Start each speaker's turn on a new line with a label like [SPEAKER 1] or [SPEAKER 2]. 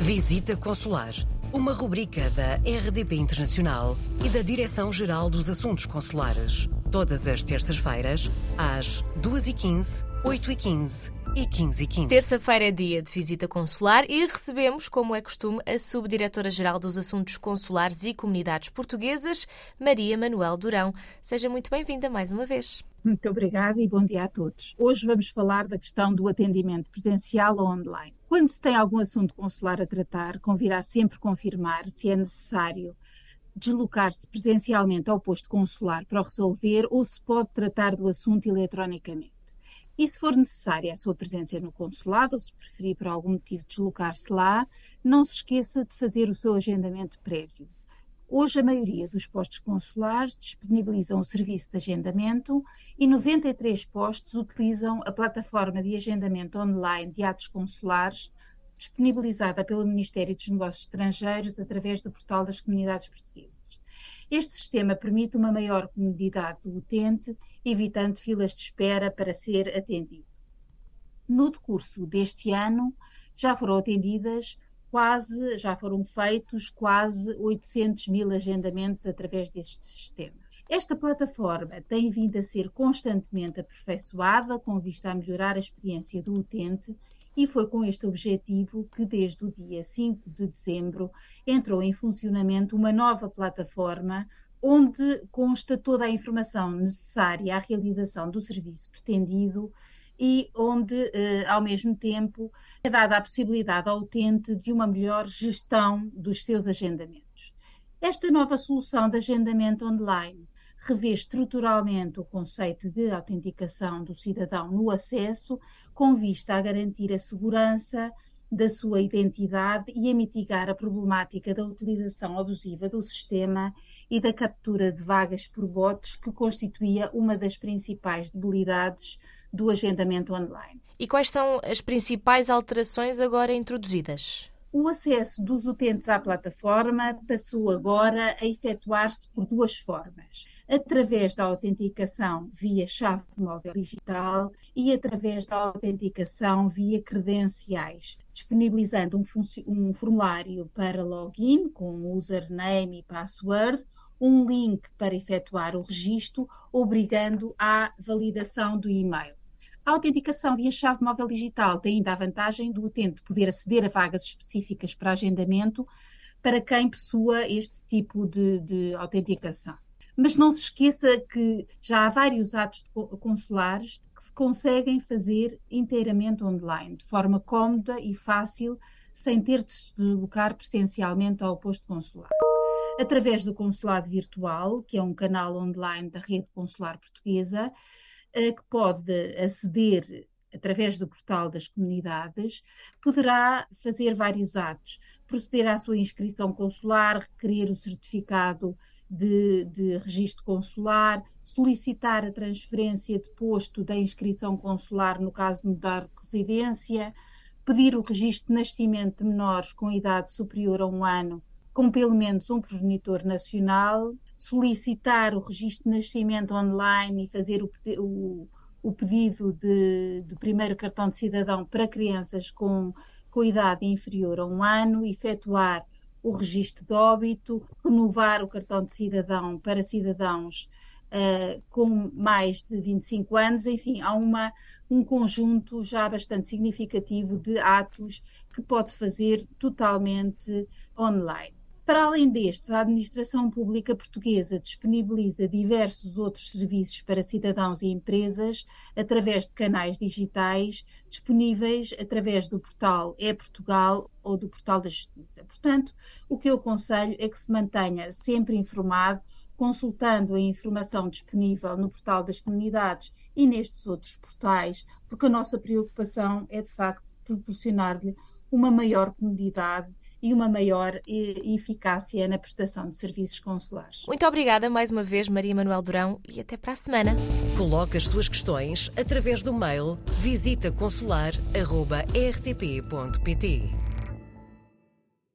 [SPEAKER 1] Visita Consular, uma rubrica da RDP Internacional e da Direção-Geral dos Assuntos Consulares. Todas as terças-feiras, às 2h15, 8h15 e 15 h 15
[SPEAKER 2] Terça-feira é dia de visita consular e recebemos, como é costume, a Subdiretora-Geral dos Assuntos Consulares e Comunidades Portuguesas, Maria Manuel Durão. Seja muito bem-vinda mais uma vez.
[SPEAKER 3] Muito obrigada e bom dia a todos. Hoje vamos falar da questão do atendimento presencial ou online. Quando se tem algum assunto consular a tratar, convirá sempre confirmar se é necessário deslocar-se presencialmente ao posto consular para o resolver ou se pode tratar do assunto eletronicamente. E se for necessária a sua presença no consulado, ou se preferir por algum motivo deslocar-se lá, não se esqueça de fazer o seu agendamento prévio. Hoje, a maioria dos postos consulares disponibilizam o serviço de agendamento e 93 postos utilizam a plataforma de agendamento online de atos consulares, disponibilizada pelo Ministério dos Negócios Estrangeiros através do portal das comunidades portuguesas. Este sistema permite uma maior comodidade do utente, evitando filas de espera para ser atendido. No decurso deste ano, já foram atendidas quase, já foram feitos quase 800 mil agendamentos através deste sistema. Esta plataforma tem vindo a ser constantemente aperfeiçoada com vista a melhorar a experiência do utente e foi com este objetivo que, desde o dia 5 de dezembro, entrou em funcionamento uma nova plataforma onde consta toda a informação necessária à realização do serviço pretendido e onde, eh, ao mesmo tempo, é dada a possibilidade ao utente de uma melhor gestão dos seus agendamentos. Esta nova solução de agendamento online revê estruturalmente o conceito de autenticação do cidadão no acesso, com vista a garantir a segurança da sua identidade e a mitigar a problemática da utilização abusiva do sistema e da captura de vagas por bots, que constituía uma das principais debilidades do agendamento online.
[SPEAKER 2] E quais são as principais alterações agora introduzidas?
[SPEAKER 3] O acesso dos utentes à plataforma passou agora a efetuar-se por duas formas: através da autenticação via chave móvel digital e através da autenticação via credenciais, disponibilizando um, um formulário para login com username e password, um link para efetuar o registro, obrigando à validação do e-mail. A autenticação via chave móvel digital tem ainda a vantagem do utente poder aceder a vagas específicas para agendamento para quem possua este tipo de, de autenticação. Mas não se esqueça que já há vários atos consulares que se conseguem fazer inteiramente online, de forma cómoda e fácil, sem ter de se deslocar presencialmente ao posto consular. Através do consulado virtual, que é um canal online da rede consular portuguesa, que pode aceder através do portal das comunidades, poderá fazer vários atos, proceder à sua inscrição consular, requerer o certificado de, de registro consular, solicitar a transferência de posto da inscrição consular no caso de mudar de residência, pedir o registro de nascimento de menores com idade superior a um ano, com pelo menos um progenitor nacional, solicitar o registro de nascimento online e fazer o, o, o pedido de, de, primeiro cartão de cidadão para crianças com, com idade inferior a um ano, efetuar o registro de óbito, renovar o cartão de cidadão para cidadãos uh, com mais de 25 anos, enfim, há uma, um conjunto já bastante significativo de atos que pode fazer totalmente online. Para além destes, a administração pública portuguesa disponibiliza diversos outros serviços para cidadãos e empresas através de canais digitais disponíveis através do portal É Portugal ou do portal da Justiça. Portanto, o que eu aconselho é que se mantenha sempre informado, consultando a informação disponível no portal das comunidades e nestes outros portais, porque a nossa preocupação é de facto proporcionar-lhe uma maior comodidade e uma maior eficácia na prestação de serviços consulares.
[SPEAKER 2] Muito obrigada mais uma vez, Maria Manuel Durão, e até para a semana.
[SPEAKER 1] Coloque as suas questões através do mail visitaconsular.rtp.pt.